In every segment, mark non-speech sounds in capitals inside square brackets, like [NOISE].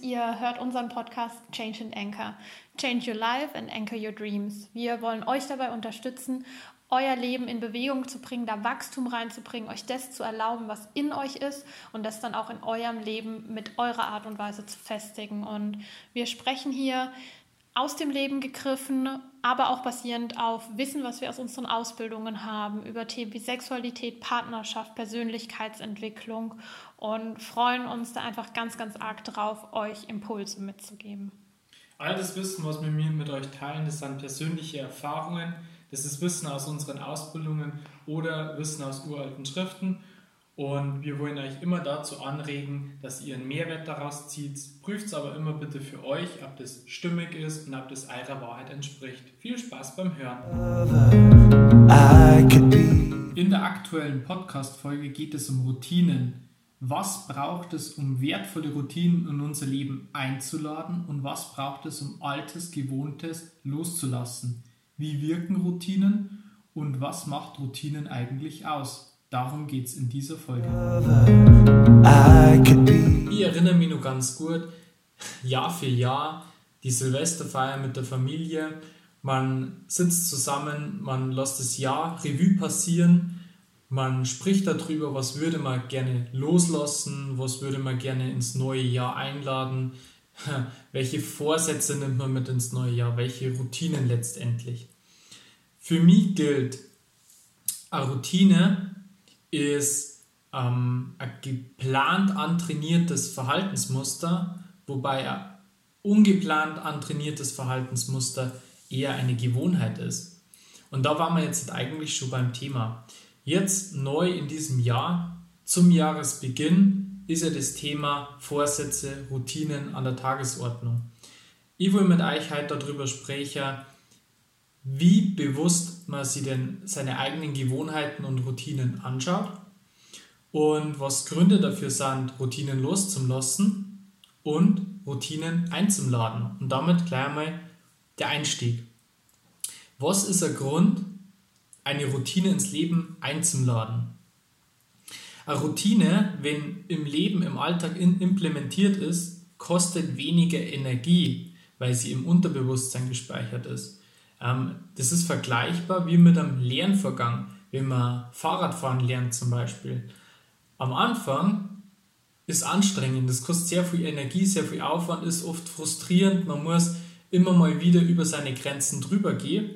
ihr hört unseren Podcast Change and Anchor. Change Your Life and Anchor Your Dreams. Wir wollen euch dabei unterstützen, euer Leben in Bewegung zu bringen, da Wachstum reinzubringen, euch das zu erlauben, was in euch ist und das dann auch in eurem Leben mit eurer Art und Weise zu festigen. Und wir sprechen hier aus dem Leben gegriffen, aber auch basierend auf Wissen, was wir aus unseren Ausbildungen haben, über Themen wie Sexualität, Partnerschaft, Persönlichkeitsentwicklung und freuen uns da einfach ganz, ganz arg drauf, euch Impulse mitzugeben. All das Wissen, was wir mit euch teilen, das sind persönliche Erfahrungen, das ist Wissen aus unseren Ausbildungen oder Wissen aus uralten Schriften und wir wollen euch immer dazu anregen, dass ihr einen Mehrwert daraus zieht. Prüft es aber immer bitte für euch, ob das stimmig ist und ob das eurer Wahrheit entspricht. Viel Spaß beim Hören. In der aktuellen Podcast-Folge geht es um Routinen. Was braucht es, um wertvolle Routinen in unser Leben einzuladen und was braucht es, um altes, gewohntes loszulassen? Wie wirken Routinen und was macht Routinen eigentlich aus? Darum geht es in dieser Folge. Ich erinnere mich noch ganz gut, Jahr für Jahr, die Silvesterfeier mit der Familie. Man sitzt zusammen, man lässt das Jahr Revue passieren, man spricht darüber, was würde man gerne loslassen, was würde man gerne ins neue Jahr einladen, [LAUGHS] welche Vorsätze nimmt man mit ins neue Jahr, welche Routinen letztendlich. Für mich gilt eine Routine ist ähm, ein geplant antrainiertes Verhaltensmuster, wobei ein ungeplant antrainiertes Verhaltensmuster eher eine Gewohnheit ist. Und da waren wir jetzt eigentlich schon beim Thema. Jetzt neu in diesem Jahr, zum Jahresbeginn, ist ja das Thema Vorsätze, Routinen an der Tagesordnung. Ich will mit euch heute darüber sprechen, wie bewusst man sich denn seine eigenen Gewohnheiten und Routinen anschaut und was Gründe dafür sind, Routinen loszulassen und Routinen einzuladen. Und damit gleich einmal der Einstieg. Was ist der Grund, eine Routine ins Leben einzuladen? Eine Routine, wenn im Leben, im Alltag implementiert ist, kostet weniger Energie, weil sie im Unterbewusstsein gespeichert ist. Ähm, das ist vergleichbar wie mit einem Lernvorgang, wenn man Fahrradfahren lernt zum Beispiel. Am Anfang ist anstrengend, das kostet sehr viel Energie, sehr viel Aufwand, ist oft frustrierend, man muss immer mal wieder über seine Grenzen drüber gehen,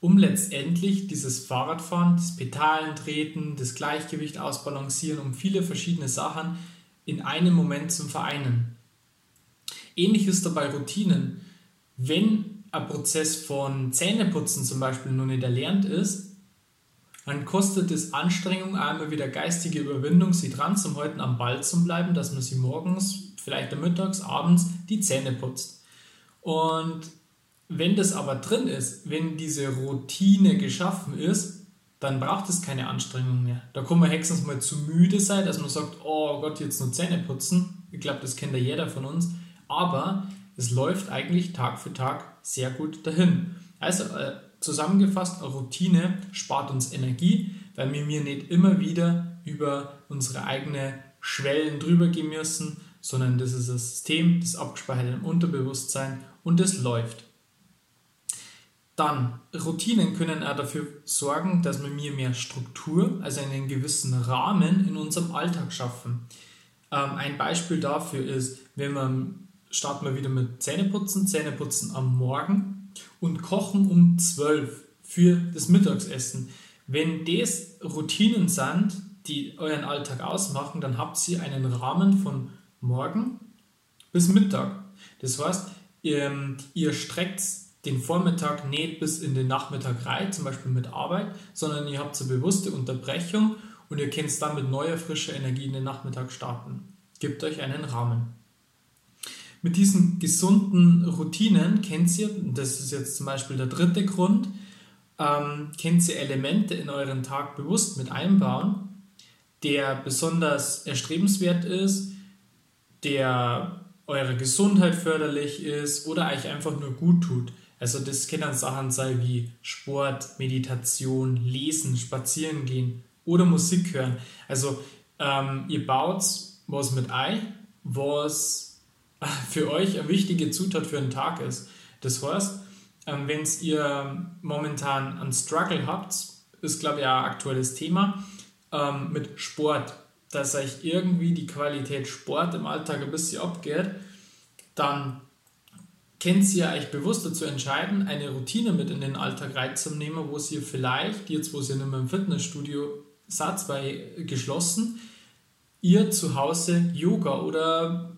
um letztendlich dieses Fahrradfahren, das Pedalen treten, das Gleichgewicht ausbalancieren, um viele verschiedene Sachen in einem Moment zu vereinen. Ähnlich ist dabei Routinen. Wenn ein Prozess von Zähneputzen zum Beispiel noch nicht erlernt ist, dann kostet es Anstrengung, einmal wieder geistige Überwindung, sie dran zum heute am Ball zu bleiben, dass man sie morgens, vielleicht am mittags, abends die Zähne putzt. Und wenn das aber drin ist, wenn diese Routine geschaffen ist, dann braucht es keine Anstrengung mehr. Da kann man höchstens mal zu müde sein, dass man sagt, oh Gott, jetzt nur Zähne putzen. Ich glaube, das kennt ja jeder von uns. Aber es läuft eigentlich Tag für Tag sehr gut dahin. Also äh, zusammengefasst, Routine spart uns Energie, weil wir mir nicht immer wieder über unsere eigenen Schwellen drüber gehen müssen, sondern das ist ein System, das abgespeichert im Unterbewusstsein und das läuft. Dann, Routinen können auch dafür sorgen, dass wir mir mehr Struktur, also einen gewissen Rahmen in unserem Alltag schaffen. Ähm, ein Beispiel dafür ist, wenn man starten wir wieder mit Zähneputzen. Zähneputzen am Morgen und kochen um 12 für das Mittagsessen. Wenn das Routinen sind, die euren Alltag ausmachen, dann habt ihr einen Rahmen von morgen bis Mittag. Das heißt, ihr, ihr streckt den Vormittag nicht bis in den Nachmittag rein, zum Beispiel mit Arbeit, sondern ihr habt eine bewusste Unterbrechung und ihr könnt dann mit neuer, frischer Energie in den Nachmittag starten. Gebt euch einen Rahmen. Mit diesen gesunden Routinen kennt ihr, das ist jetzt zum Beispiel der dritte Grund, ähm, kennt ihr Elemente in euren Tag bewusst mit einbauen, der besonders erstrebenswert ist, der eurer Gesundheit förderlich ist oder euch einfach nur gut tut. Also das können Sachen sein wie Sport, Meditation, Lesen, Spazieren gehen oder Musik hören. Also ähm, ihr baut was mit ein, was für euch eine wichtige Zutat für einen Tag ist. Das heißt, ähm, wenn ihr momentan einen Struggle habt, ist glaube ich auch ein aktuelles Thema, ähm, mit Sport, dass euch irgendwie die Qualität Sport im Alltag ein bisschen abgeht, dann könnt ihr euch bewusst dazu entscheiden, eine Routine mit in den Alltag reinzunehmen, wo ihr vielleicht, jetzt wo ihr nicht mehr im Fitnessstudio seid, bei geschlossen, ihr zu Hause Yoga oder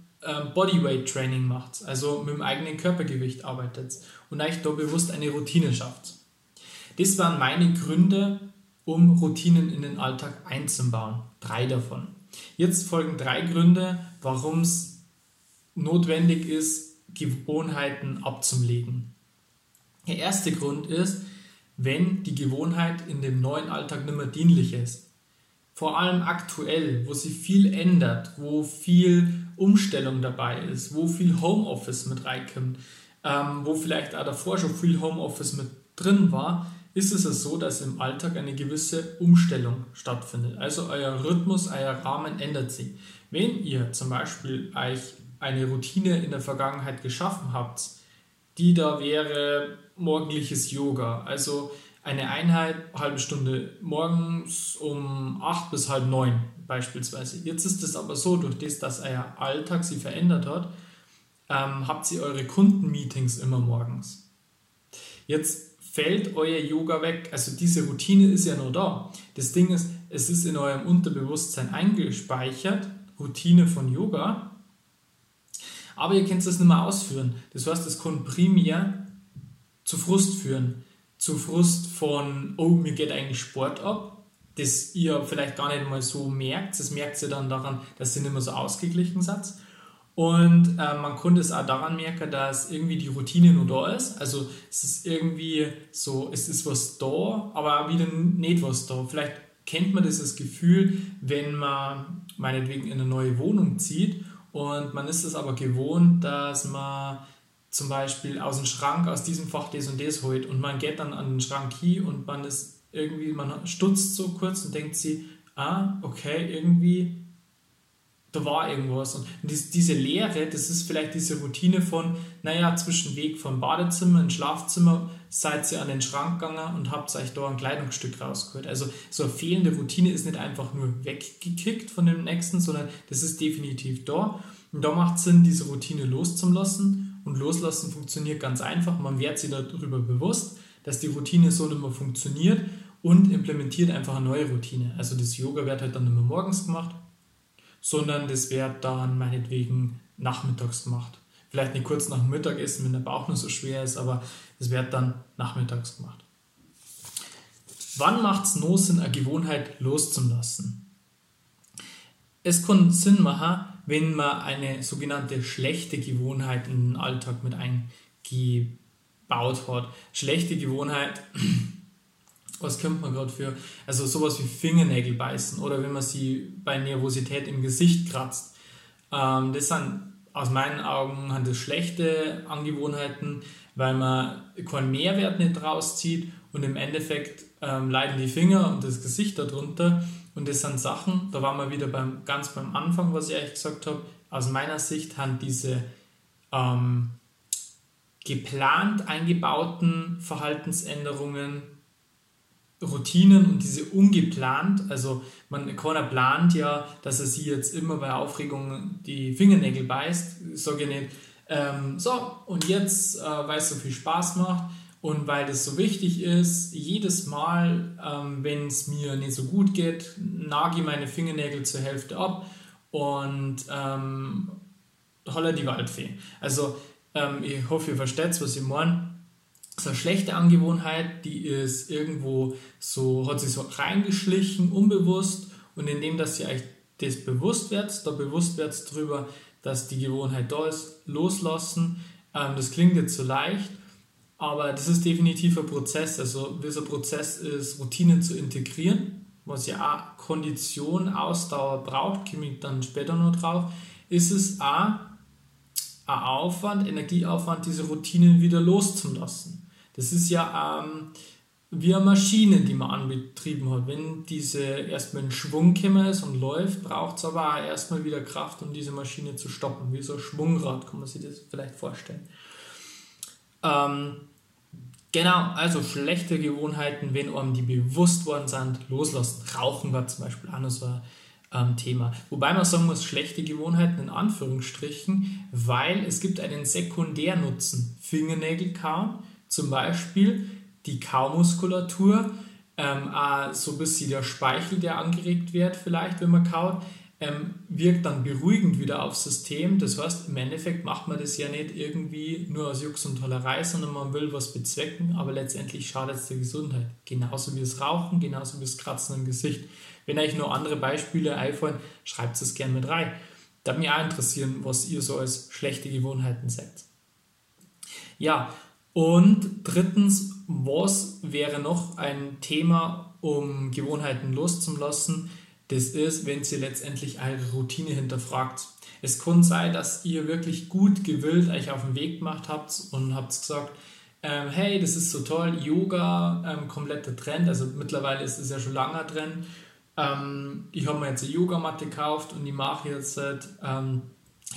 Bodyweight Training macht, also mit dem eigenen Körpergewicht arbeitet und euch da bewusst eine Routine schafft. Das waren meine Gründe, um Routinen in den Alltag einzubauen. Drei davon. Jetzt folgen drei Gründe, warum es notwendig ist, Gewohnheiten abzulegen. Der erste Grund ist, wenn die Gewohnheit in dem neuen Alltag nicht mehr dienlich ist vor allem aktuell, wo sich viel ändert, wo viel Umstellung dabei ist, wo viel Homeoffice mit reinkommt, ähm, wo vielleicht auch davor schon viel Homeoffice mit drin war, ist es so, dass im Alltag eine gewisse Umstellung stattfindet. Also euer Rhythmus, euer Rahmen ändert sich. Wenn ihr zum Beispiel euch eine Routine in der Vergangenheit geschaffen habt, die da wäre morgendliches Yoga, also eine Einheit, halbe Stunde morgens um 8 bis halb 9 beispielsweise. Jetzt ist es aber so, durch das, dass euer Alltag sich verändert hat, ähm, habt ihr eure Kundenmeetings immer morgens. Jetzt fällt euer Yoga weg. Also diese Routine ist ja nur da. Das Ding ist, es ist in eurem Unterbewusstsein eingespeichert, Routine von Yoga, aber ihr könnt es nicht mehr ausführen. Das heißt, es kann primär zu Frust führen zu Frust von, oh, mir geht eigentlich Sport ab, das ihr vielleicht gar nicht mal so merkt. Das merkt ihr dann daran, dass ihr nicht mehr so ausgeglichen seid. Und äh, man konnte es auch daran merken, dass irgendwie die Routine nur da ist. Also es ist irgendwie so, es ist was da, aber wieder nicht was da. Vielleicht kennt man dieses Gefühl, wenn man meinetwegen in eine neue Wohnung zieht und man ist es aber gewohnt, dass man zum Beispiel aus dem Schrank, aus diesem Fach das und das holt und man geht dann an den Schrank hier und man ist irgendwie, man stutzt so kurz und denkt sie, ah, okay, irgendwie, da war irgendwas. Und diese Leere, das ist vielleicht diese Routine von, naja, zwischen Weg vom Badezimmer ins Schlafzimmer seid ihr an den Schrank gegangen und habt euch da ein Kleidungsstück rausgeholt. Also so eine fehlende Routine ist nicht einfach nur weggekickt von dem nächsten, sondern das ist definitiv da. Und da macht es Sinn, diese Routine loszulassen und loslassen funktioniert ganz einfach. Man wird sich darüber bewusst, dass die Routine so nicht mehr funktioniert und implementiert einfach eine neue Routine. Also das Yoga wird halt dann nicht mehr morgens gemacht, sondern das wird dann meinetwegen nachmittags gemacht. Vielleicht nicht kurz nach dem Mittagessen, wenn der Bauch nur so schwer ist, aber es wird dann nachmittags gemacht. Wann macht es no Sinn, eine Gewohnheit loszulassen? Es kann Sinn machen, wenn man eine sogenannte schlechte Gewohnheit in den Alltag mit eingebaut hat. Schlechte Gewohnheit, [CLEARS THROAT] was könnte man gerade für? Also sowas wie Fingernägel beißen oder wenn man sie bei Nervosität im Gesicht kratzt. Ähm, das sind aus meinen Augen das schlechte Angewohnheiten, weil man keinen Mehrwert nicht rauszieht und im Endeffekt ähm, leiden die Finger und das Gesicht darunter und das sind Sachen, da waren wir wieder beim, ganz beim Anfang, was ich euch gesagt habe. Aus meiner Sicht haben diese ähm, geplant eingebauten Verhaltensänderungen, Routinen und diese ungeplant, also man keiner plant ja, dass er sie jetzt immer bei Aufregung die Fingernägel beißt, sage ich nicht, ähm, so und jetzt, äh, weil es so viel Spaß macht, und weil das so wichtig ist, jedes Mal, ähm, wenn es mir nicht so gut geht, nage ich meine Fingernägel zur Hälfte ab und ähm, holla die Waldfee. Also ähm, ich hoffe, ihr versteht, was ich meine. So eine schlechte Angewohnheit, die ist irgendwo so, hat sich so reingeschlichen, unbewusst. Und indem, dass ihr euch das bewusst werdet, da bewusst werdet darüber, dass die Gewohnheit da ist, loslassen. Ähm, das klingt jetzt so leicht, aber das ist definitiv ein Prozess. Also dieser Prozess ist, Routinen zu integrieren, was ja auch Kondition, Ausdauer braucht, komme ich dann später noch drauf, ist es auch ein Aufwand, Energieaufwand, diese Routinen wieder loszulassen. Das ist ja ähm, wie eine Maschine, die man anbetrieben hat. Wenn diese erstmal in Schwung gekommen ist und läuft, braucht es aber auch erstmal wieder Kraft, um diese Maschine zu stoppen. Wie so ein Schwungrad, kann man sich das vielleicht vorstellen. Ähm, genau, also schlechte Gewohnheiten, wenn einem die bewusst worden sind, loslassen. Rauchen war zum Beispiel auch noch so ein ähm, Thema. Wobei man sagen muss, schlechte Gewohnheiten in Anführungsstrichen, weil es gibt einen Sekundärnutzen. Fingernägel kauen, zum Beispiel die Kaumuskulatur, ähm, so ein bisschen der Speichel, der angeregt wird, vielleicht, wenn man kaut, ähm, wirkt dann beruhigend wieder aufs System. Das heißt, im Endeffekt macht man das ja nicht irgendwie nur aus Jux und Tollerei, sondern man will was bezwecken, aber letztendlich schadet es der Gesundheit. Genauso wie das Rauchen, genauso wie das Kratzen im Gesicht. Wenn euch noch andere Beispiele einfallen, schreibt es gerne mit rein. Da mich auch interessieren, was ihr so als schlechte Gewohnheiten seht. Ja, und drittens, was wäre noch ein Thema, um Gewohnheiten loszulassen? Das ist, wenn ihr letztendlich eure Routine hinterfragt. Es kann sein, dass ihr wirklich gut gewillt euch auf den Weg gemacht habt und habt gesagt, ähm, hey, das ist so toll, Yoga, ähm, kompletter Trend, also mittlerweile ist es ja schon langer Trend ähm, ich habe mir jetzt eine Yogamatte gekauft und ich mache jetzt ähm,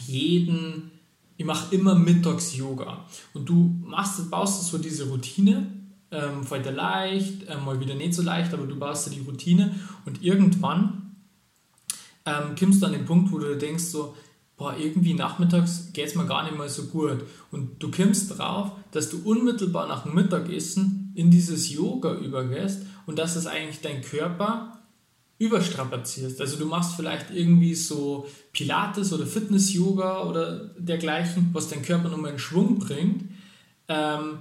jeden, ich mache immer mittags Yoga. Und du machst, baust so diese Routine, ähm, dir leicht, äh, mal wieder nicht so leicht, aber du baust dir die Routine und irgendwann ähm, kommst du an den Punkt, wo du denkst so, boah, irgendwie nachmittags geht es mir gar nicht mehr so gut. Und du kommst drauf, dass du unmittelbar nach dem Mittagessen in dieses Yoga übergehst und dass es eigentlich dein Körper überstrapazierst. Also du machst vielleicht irgendwie so Pilates oder Fitness-Yoga oder dergleichen, was dein Körper nochmal in Schwung bringt. Ähm,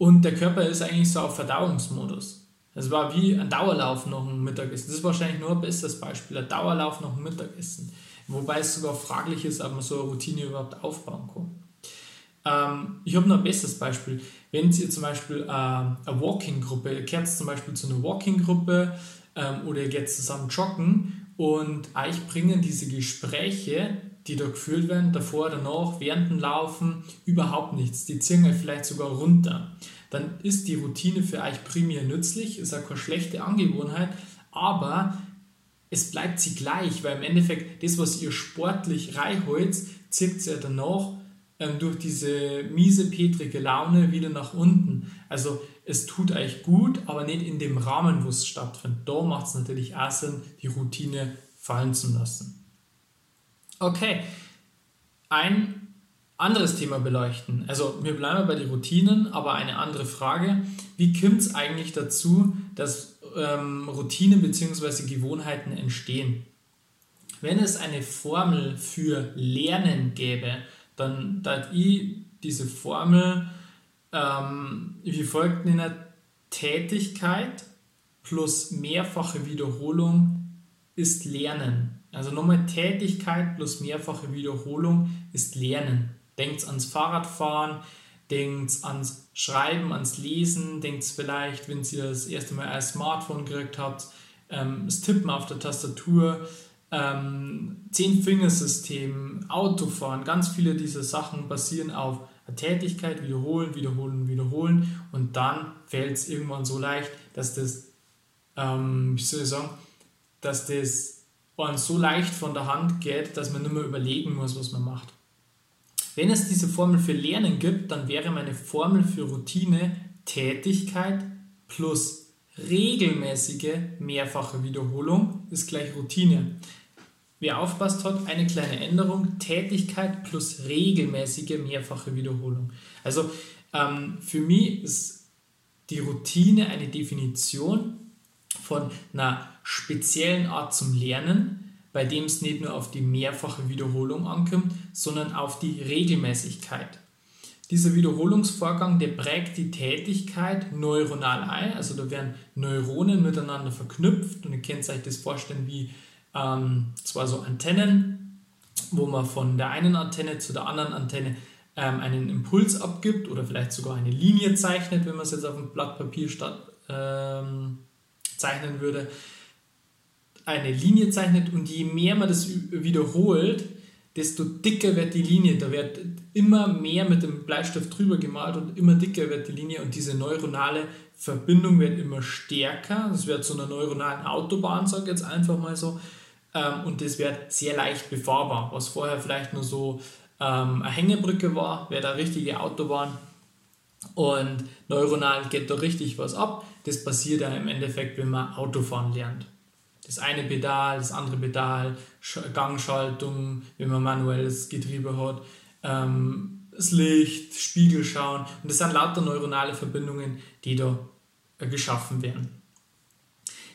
und der Körper ist eigentlich so auf Verdauungsmodus. Es war wie ein Dauerlauf nach dem Mittagessen. Das ist wahrscheinlich nur ein besseres Beispiel, ein Dauerlauf nach dem Mittagessen. Wobei es sogar fraglich ist, ob man so eine Routine überhaupt aufbauen kann. Ähm, ich habe noch ein besseres Beispiel. Wenn ihr zum Beispiel äh, eine Walking-Gruppe, ihr kehrt zum Beispiel zu einer Walking-Gruppe, ähm, oder ihr geht zusammen joggen und euch bringen diese Gespräche, die da geführt werden, davor, danach, während dem Laufen, überhaupt nichts. Die ziehen euch vielleicht sogar runter. Dann ist die Routine für euch primär nützlich, ist auch keine schlechte Angewohnheit, aber es bleibt sie gleich, weil im Endeffekt das, was ihr sportlich reinholt, zieht sie ja danach ähm, durch diese miese, petrige Laune wieder nach unten. Also es tut euch gut, aber nicht in dem Rahmen, wo es stattfindet. Da macht es natürlich auch Sinn, die Routine fallen zu lassen. Okay, ein anderes Thema beleuchten. Also wir bleiben bei den Routinen, aber eine andere Frage. Wie kommt es eigentlich dazu, dass ähm, Routinen bzw. Gewohnheiten entstehen? Wenn es eine Formel für Lernen gäbe, dann da ich diese Formel ähm, wie folgt in der Tätigkeit plus mehrfache Wiederholung ist Lernen. Also nochmal Tätigkeit plus mehrfache Wiederholung ist Lernen. Denkt ans Fahrradfahren, denkt ans Schreiben, ans Lesen, denkt vielleicht, wenn ihr das erste Mal ein Smartphone gekriegt habt, ähm, das Tippen auf der Tastatur, ähm, Zehn-Fingersystem, Autofahren, ganz viele dieser Sachen basieren auf Tätigkeit, wiederholen, wiederholen, wiederholen und dann fällt es irgendwann so leicht, dass das, ähm, wie soll ich sagen, dass das uns so leicht von der Hand geht, dass man nicht mehr überlegen muss, was man macht. Wenn es diese Formel für Lernen gibt, dann wäre meine Formel für Routine Tätigkeit plus regelmäßige mehrfache Wiederholung ist gleich Routine. Wer aufpasst hat, eine kleine Änderung, Tätigkeit plus regelmäßige mehrfache Wiederholung. Also ähm, für mich ist die Routine eine Definition von einer speziellen Art zum Lernen, bei dem es nicht nur auf die mehrfache Wiederholung ankommt, sondern auf die Regelmäßigkeit. Dieser Wiederholungsvorgang, der prägt die Tätigkeit neuronal ein, also da werden Neuronen miteinander verknüpft und ihr könnt euch das vorstellen wie ähm, zwar so Antennen, wo man von der einen Antenne zu der anderen Antenne ähm, einen Impuls abgibt oder vielleicht sogar eine Linie zeichnet, wenn man es jetzt auf dem Blatt Papier statt, ähm, zeichnen würde. Eine Linie zeichnet und je mehr man das wiederholt, desto dicker wird die Linie. Da wird immer mehr mit dem Bleistift drüber gemalt und immer dicker wird die Linie und diese neuronale Verbindung wird immer stärker. Das wird zu einer neuronalen Autobahn, sage ich jetzt einfach mal so. Ähm, und das wird sehr leicht befahrbar. Was vorher vielleicht nur so ähm, eine Hängebrücke war, wird eine richtige Autobahn. Und neuronal geht da richtig was ab. Das passiert ja im Endeffekt, wenn man Autofahren lernt das eine Pedal, das andere Pedal, Gangschaltung, wenn man manuelles Getriebe hat, ähm, das Licht, Spiegel schauen. Und das sind lauter neuronale Verbindungen, die da äh, geschaffen werden.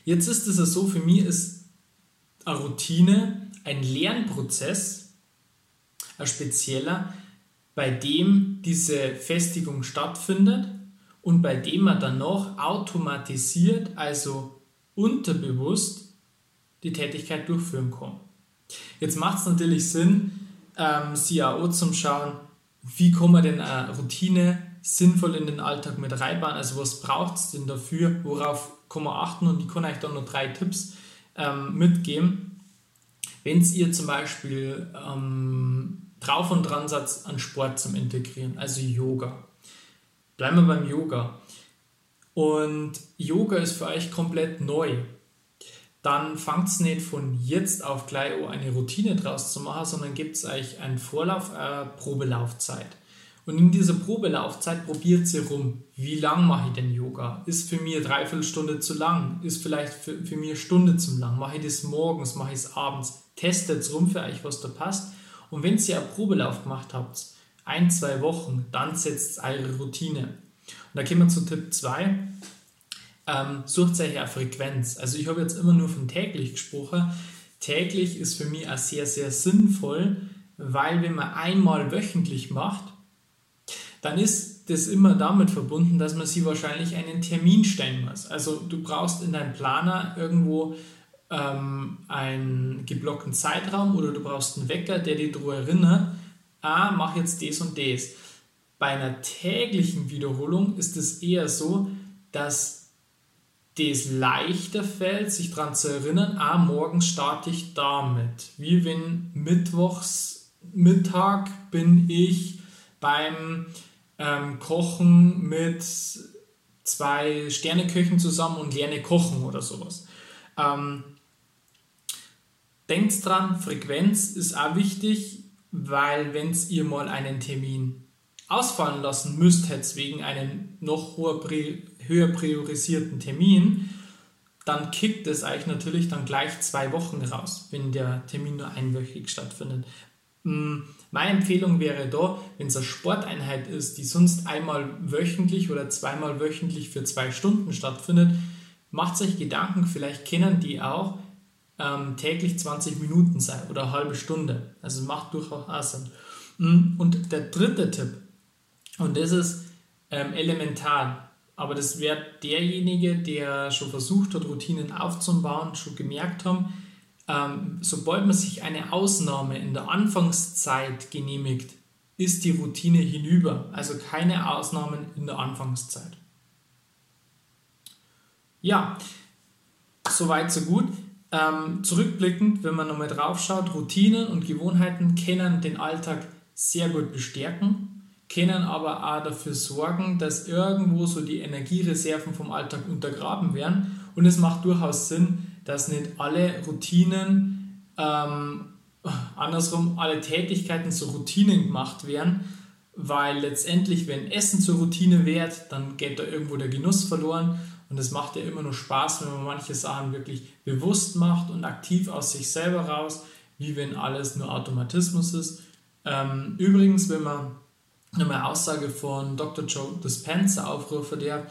Jetzt ist es so, für mich ist eine Routine ein Lernprozess, ein spezieller, bei dem diese Festigung stattfindet und bei dem man dann noch automatisiert, also unterbewusst, die Tätigkeit durchführen kann. Jetzt macht es natürlich Sinn, ähm, CAO zum Schauen, wie kann man denn eine Routine sinnvoll in den Alltag mit reinbauen, also was braucht es denn dafür, worauf kann man achten und ich kann euch da noch drei Tipps ähm, mitgeben. Wenn ihr zum Beispiel ähm, drauf und dran seid, an Sport zum Integrieren, also Yoga. Bleiben wir beim Yoga. Und Yoga ist für euch komplett neu dann fangt es nicht von jetzt auf gleich eine Routine draus zu machen, sondern gibt es euch einen Vorlauf, eine Probelaufzeit. Und in dieser Probelaufzeit probiert sie rum, wie lang mache ich denn Yoga? Ist für mich eine Dreiviertelstunde zu lang? Ist vielleicht für, für mich eine Stunde zu lang? Mache ich das morgens? Mache ich es abends? Testet es rum für euch, was da passt. Und wenn ihr einen Probelauf gemacht habt, ein, zwei Wochen, dann setzt eure Routine. Und da kommen wir zu Tipp 2 ähm, sucht euch eine Frequenz. Also ich habe jetzt immer nur von täglich gesprochen. Täglich ist für mich auch sehr, sehr sinnvoll, weil wenn man einmal wöchentlich macht, dann ist das immer damit verbunden, dass man sich wahrscheinlich einen Termin stellen muss. Also du brauchst in deinem Planer irgendwo ähm, einen geblockten Zeitraum oder du brauchst einen Wecker, der dich daran erinnert, ah, mach jetzt das und das. Bei einer täglichen Wiederholung ist es eher so, dass das leichter fällt, sich daran zu erinnern, ah, morgen starte ich damit. Wie wenn mittwochs Mittag bin ich beim ähm, Kochen mit zwei Sterneköchen zusammen und lerne kochen oder sowas. Ähm, denkt dran, Frequenz ist auch wichtig, weil wenn ihr mal einen Termin ausfallen lassen müsst, hätte wegen einem noch höher priorisierten Termin, dann kickt es euch natürlich dann gleich zwei Wochen raus, wenn der Termin nur einwöchig stattfindet. Mm, meine Empfehlung wäre da, wenn es eine Sporteinheit ist, die sonst einmal wöchentlich oder zweimal wöchentlich für zwei Stunden stattfindet, macht euch Gedanken, vielleicht kennen die auch ähm, täglich 20 Minuten sein oder eine halbe Stunde. Also macht durchaus Sinn. Mm, und der dritte Tipp, und das ist ähm, elementar, aber das wäre derjenige, der schon versucht hat, Routinen aufzubauen, schon gemerkt haben, ähm, sobald man sich eine Ausnahme in der Anfangszeit genehmigt, ist die Routine hinüber. Also keine Ausnahmen in der Anfangszeit. Ja, soweit, so gut. Ähm, zurückblickend, wenn man nochmal drauf schaut, Routinen und Gewohnheiten können den Alltag sehr gut bestärken können aber auch dafür sorgen, dass irgendwo so die Energiereserven vom Alltag untergraben werden. Und es macht durchaus Sinn, dass nicht alle Routinen, ähm, [LAUGHS] andersrum, alle Tätigkeiten zu Routinen gemacht werden, weil letztendlich, wenn Essen zur Routine wird, dann geht da irgendwo der Genuss verloren. Und es macht ja immer nur Spaß, wenn man manche Sachen wirklich bewusst macht und aktiv aus sich selber raus, wie wenn alles nur Automatismus ist. Ähm, übrigens, wenn man eine Aussage von Dr. Joe Dispenza aufrufe, der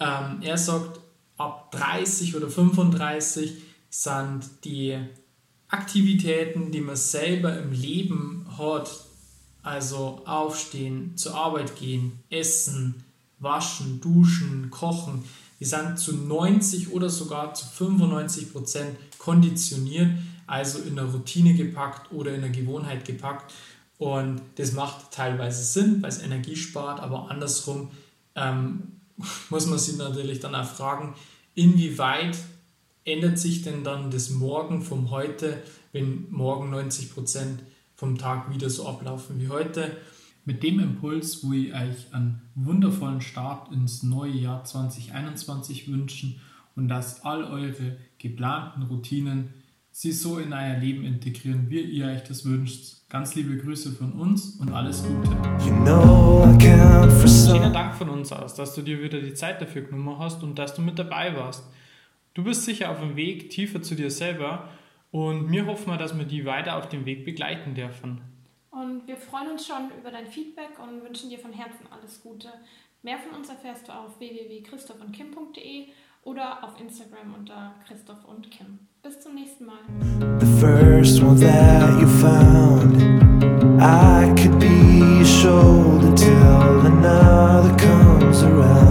ähm, er sagt, ab 30 oder 35 sind die Aktivitäten, die man selber im Leben hat, also aufstehen, zur Arbeit gehen, essen, waschen, duschen, kochen, die sind zu 90 oder sogar zu 95 Prozent konditioniert, also in eine Routine gepackt oder in eine Gewohnheit gepackt. Und das macht teilweise Sinn, weil es Energie spart, aber andersrum ähm, [LAUGHS] muss man sich natürlich dann auch fragen, inwieweit ändert sich denn dann das Morgen vom heute, wenn morgen 90% vom Tag wieder so ablaufen wie heute. Mit dem Impuls, wo ich euch einen wundervollen Start ins neue Jahr 2021 wünschen und dass all eure geplanten Routinen sie so in euer Leben integrieren, wie ihr euch das wünscht. Ganz liebe Grüße von uns und alles Gute. You know Vielen Dank von uns aus, dass du dir wieder die Zeit dafür genommen hast und dass du mit dabei warst. Du bist sicher auf dem Weg tiefer zu dir selber und wir hoffen, dass wir die weiter auf dem Weg begleiten dürfen. Und wir freuen uns schon über dein Feedback und wünschen dir von Herzen alles Gute. Mehr von uns erfährst du auf www.christophundkim.de oder auf Instagram unter Christoph und Kim. Bis zum nächsten Mal. I could be your shoulder till another comes around.